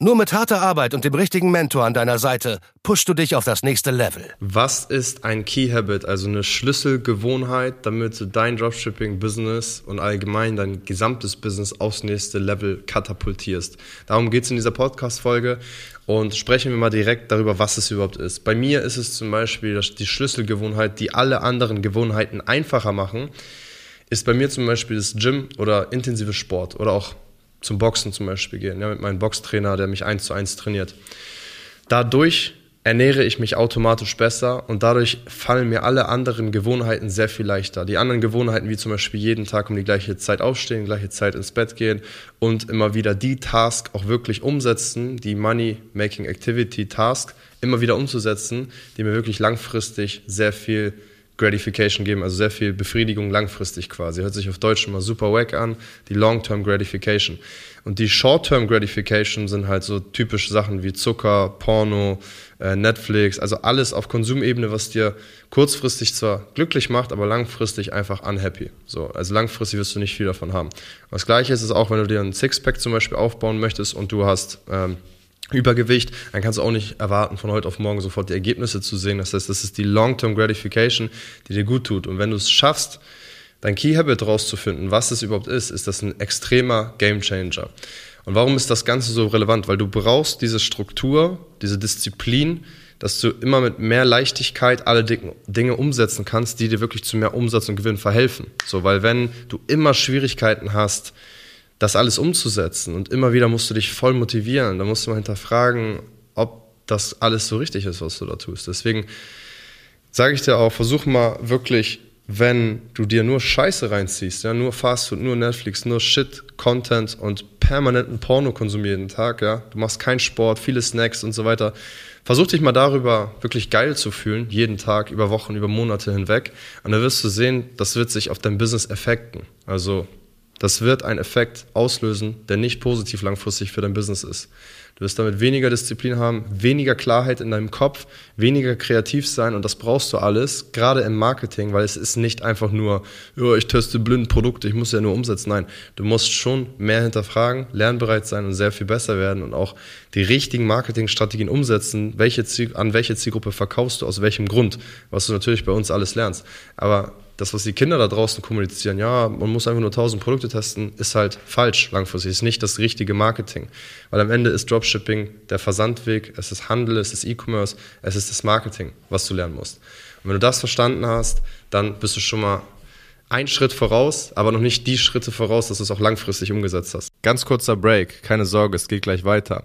Nur mit harter Arbeit und dem richtigen Mentor an deiner Seite pushst du dich auf das nächste Level. Was ist ein Key Habit, also eine Schlüsselgewohnheit, damit du dein Dropshipping-Business und allgemein dein gesamtes Business aufs nächste Level katapultierst? Darum geht es in dieser Podcast-Folge und sprechen wir mal direkt darüber, was es überhaupt ist. Bei mir ist es zum Beispiel die Schlüsselgewohnheit, die alle anderen Gewohnheiten einfacher machen, ist bei mir zum Beispiel das Gym oder intensive Sport oder auch zum Boxen zum Beispiel gehen, ja, mit meinem Boxtrainer, der mich eins zu eins trainiert. Dadurch ernähre ich mich automatisch besser und dadurch fallen mir alle anderen Gewohnheiten sehr viel leichter. Die anderen Gewohnheiten, wie zum Beispiel jeden Tag um die gleiche Zeit aufstehen, gleiche Zeit ins Bett gehen und immer wieder die Task auch wirklich umsetzen, die Money-Making Activity Task immer wieder umzusetzen, die mir wirklich langfristig sehr viel Gratification geben, also sehr viel Befriedigung langfristig quasi. Hört sich auf Deutsch immer super wack an, die Long-Term Gratification. Und die Short-Term Gratification sind halt so typische Sachen wie Zucker, Porno, äh, Netflix, also alles auf Konsumebene, was dir kurzfristig zwar glücklich macht, aber langfristig einfach unhappy. So, also langfristig wirst du nicht viel davon haben. das gleiche ist es auch, wenn du dir ein Sixpack zum Beispiel aufbauen möchtest und du hast ähm, Übergewicht, dann kannst du auch nicht erwarten, von heute auf morgen sofort die Ergebnisse zu sehen. Das heißt, das ist die Long-Term Gratification, die dir gut tut. Und wenn du es schaffst, dein Key Habit rauszufinden, was es überhaupt ist, ist das ein extremer Game Changer. Und warum ist das Ganze so relevant? Weil du brauchst diese Struktur, diese Disziplin, dass du immer mit mehr Leichtigkeit alle Dinge umsetzen kannst, die dir wirklich zu mehr Umsatz und Gewinn verhelfen. So, weil wenn du immer Schwierigkeiten hast, das alles umzusetzen. Und immer wieder musst du dich voll motivieren. Da musst du mal hinterfragen, ob das alles so richtig ist, was du da tust. Deswegen sage ich dir auch, versuch mal wirklich, wenn du dir nur Scheiße reinziehst, ja, nur Fastfood, nur Netflix, nur Shit, Content und permanenten Porno konsumierst jeden Tag, ja, du machst keinen Sport, viele Snacks und so weiter. Versuch dich mal darüber wirklich geil zu fühlen, jeden Tag, über Wochen, über Monate hinweg. Und dann wirst du sehen, das wird sich auf dein Business effekten. Also das wird einen Effekt auslösen, der nicht positiv langfristig für dein Business ist. Du wirst damit weniger Disziplin haben, weniger Klarheit in deinem Kopf, weniger kreativ sein und das brauchst du alles, gerade im Marketing, weil es ist nicht einfach nur, oh, ich teste blind Produkte, ich muss ja nur umsetzen. Nein, du musst schon mehr hinterfragen, lernbereit sein und sehr viel besser werden und auch die richtigen Marketingstrategien umsetzen, welche Ziel, an welche Zielgruppe verkaufst du, aus welchem Grund, was du natürlich bei uns alles lernst. Aber das, was die Kinder da draußen kommunizieren, ja, man muss einfach nur 1000 Produkte testen, ist halt falsch langfristig. Ist nicht das richtige Marketing. Weil am Ende ist Dropshipping der Versandweg, es ist Handel, es ist E-Commerce, es ist das Marketing, was du lernen musst. Und wenn du das verstanden hast, dann bist du schon mal einen Schritt voraus, aber noch nicht die Schritte voraus, dass du es auch langfristig umgesetzt hast. Ganz kurzer Break, keine Sorge, es geht gleich weiter.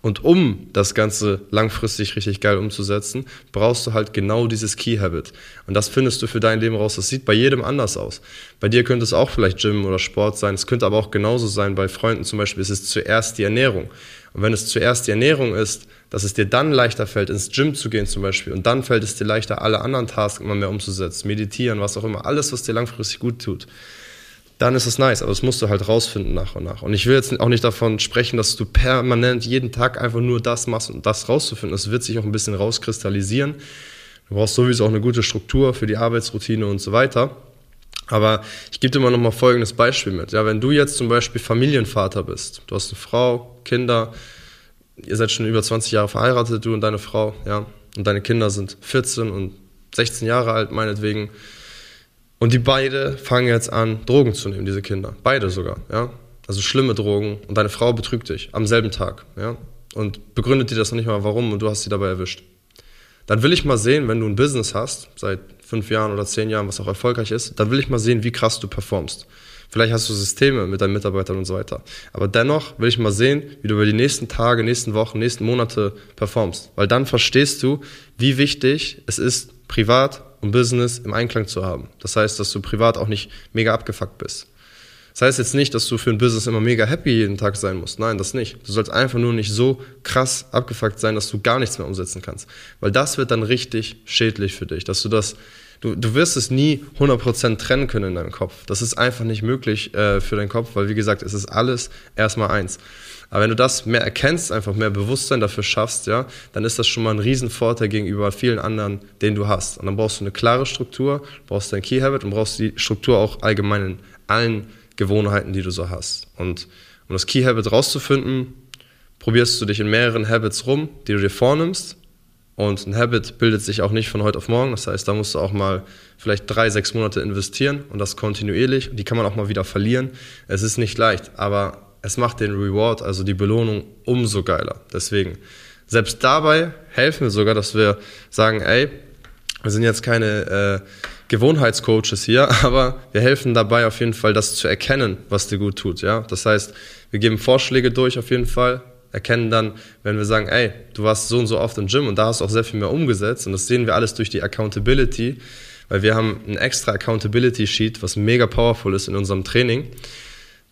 Und um das Ganze langfristig richtig geil umzusetzen, brauchst du halt genau dieses Key Habit. Und das findest du für dein Leben raus. Das sieht bei jedem anders aus. Bei dir könnte es auch vielleicht Gym oder Sport sein. Es könnte aber auch genauso sein bei Freunden zum Beispiel. Es ist zuerst die Ernährung. Und wenn es zuerst die Ernährung ist, dass es dir dann leichter fällt, ins Gym zu gehen zum Beispiel. Und dann fällt es dir leichter, alle anderen Tasks immer mehr umzusetzen. Meditieren, was auch immer. Alles, was dir langfristig gut tut dann ist es nice. Aber das musst du halt rausfinden nach und nach. Und ich will jetzt auch nicht davon sprechen, dass du permanent jeden Tag einfach nur das machst und das rauszufinden. Das wird sich auch ein bisschen rauskristallisieren. Du brauchst sowieso auch eine gute Struktur für die Arbeitsroutine und so weiter. Aber ich gebe dir mal nochmal folgendes Beispiel mit. Ja, wenn du jetzt zum Beispiel Familienvater bist, du hast eine Frau, Kinder, ihr seid schon über 20 Jahre verheiratet, du und deine Frau, ja, und deine Kinder sind 14 und 16 Jahre alt, meinetwegen, und die beide fangen jetzt an, Drogen zu nehmen, diese Kinder. Beide sogar, ja. Also schlimme Drogen. Und deine Frau betrügt dich am selben Tag, ja. Und begründet dir das noch nicht mal, warum, und du hast sie dabei erwischt. dann will ich mal sehen, wenn du ein Business hast, seit fünf Jahren oder zehn Jahren, was auch erfolgreich ist, dann will ich mal sehen, wie krass du performst. Vielleicht hast du Systeme mit deinen Mitarbeitern und so weiter. Aber dennoch will ich mal sehen, wie du über die nächsten Tage, nächsten Wochen, nächsten Monate performst. Weil dann verstehst du, wie wichtig es ist, privat und Business im Einklang zu haben. Das heißt, dass du privat auch nicht mega abgefuckt bist. Das heißt jetzt nicht, dass du für ein Business immer mega happy jeden Tag sein musst. Nein, das nicht. Du sollst einfach nur nicht so krass abgefuckt sein, dass du gar nichts mehr umsetzen kannst. Weil das wird dann richtig schädlich für dich, dass du das Du, du wirst es nie 100% trennen können in deinem Kopf. Das ist einfach nicht möglich äh, für deinen Kopf, weil wie gesagt, es ist alles erstmal eins. Aber wenn du das mehr erkennst, einfach mehr Bewusstsein dafür schaffst, ja, dann ist das schon mal ein Riesenvorteil gegenüber vielen anderen, den du hast. Und dann brauchst du eine klare Struktur, brauchst dein Key Habit und brauchst die Struktur auch allgemein in allen Gewohnheiten, die du so hast. Und um das Key Habit rauszufinden, probierst du dich in mehreren Habits rum, die du dir vornimmst. Und ein Habit bildet sich auch nicht von heute auf morgen. Das heißt, da musst du auch mal vielleicht drei, sechs Monate investieren und das kontinuierlich. Die kann man auch mal wieder verlieren. Es ist nicht leicht, aber es macht den Reward, also die Belohnung, umso geiler. Deswegen, selbst dabei helfen wir sogar, dass wir sagen, ey, wir sind jetzt keine äh, Gewohnheitscoaches hier, aber wir helfen dabei auf jeden Fall, das zu erkennen, was dir gut tut. Ja, das heißt, wir geben Vorschläge durch auf jeden Fall, erkennen dann, wenn wir sagen, ey, du warst so und so oft im Gym und da hast du auch sehr viel mehr umgesetzt und das sehen wir alles durch die Accountability, weil wir haben ein extra Accountability Sheet, was mega powerful ist in unserem Training,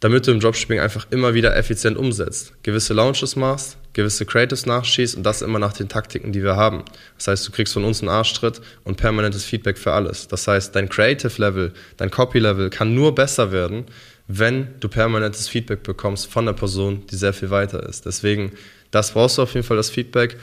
damit du im Dropshipping einfach immer wieder effizient umsetzt. Gewisse Launches machst, gewisse Creatives nachschießt und das immer nach den Taktiken, die wir haben. Das heißt, du kriegst von uns einen Arschtritt und permanentes Feedback für alles. Das heißt, dein Creative Level, dein Copy Level kann nur besser werden, wenn du permanentes Feedback bekommst von der Person, die sehr viel weiter ist. Deswegen, das brauchst du auf jeden Fall, das Feedback.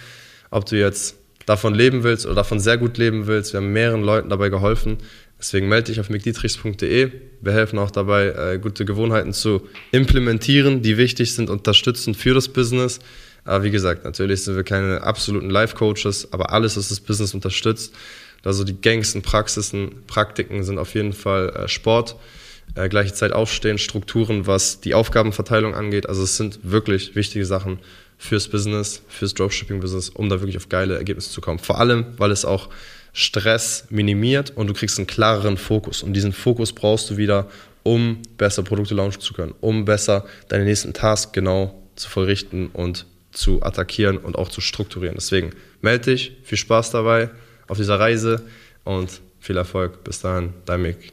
Ob du jetzt davon leben willst oder davon sehr gut leben willst, wir haben mehreren Leuten dabei geholfen. Deswegen melde dich auf mcdietrichs.de. Wir helfen auch dabei, äh, gute Gewohnheiten zu implementieren, die wichtig sind, unterstützend für das Business. Aber wie gesagt, natürlich sind wir keine absoluten Life-Coaches, aber alles, was das Business unterstützt, also die gängigsten Praxisen, Praktiken sind auf jeden Fall äh, Sport, äh, gleiche Zeit aufstehen, Strukturen, was die Aufgabenverteilung angeht. Also es sind wirklich wichtige Sachen fürs Business, fürs Dropshipping-Business, um da wirklich auf geile Ergebnisse zu kommen. Vor allem, weil es auch Stress minimiert und du kriegst einen klareren Fokus. Und diesen Fokus brauchst du wieder, um besser Produkte launchen zu können, um besser deine nächsten Tasks genau zu verrichten und zu attackieren und auch zu strukturieren. Deswegen melde dich, viel Spaß dabei auf dieser Reise und viel Erfolg. Bis dahin, dein Mick.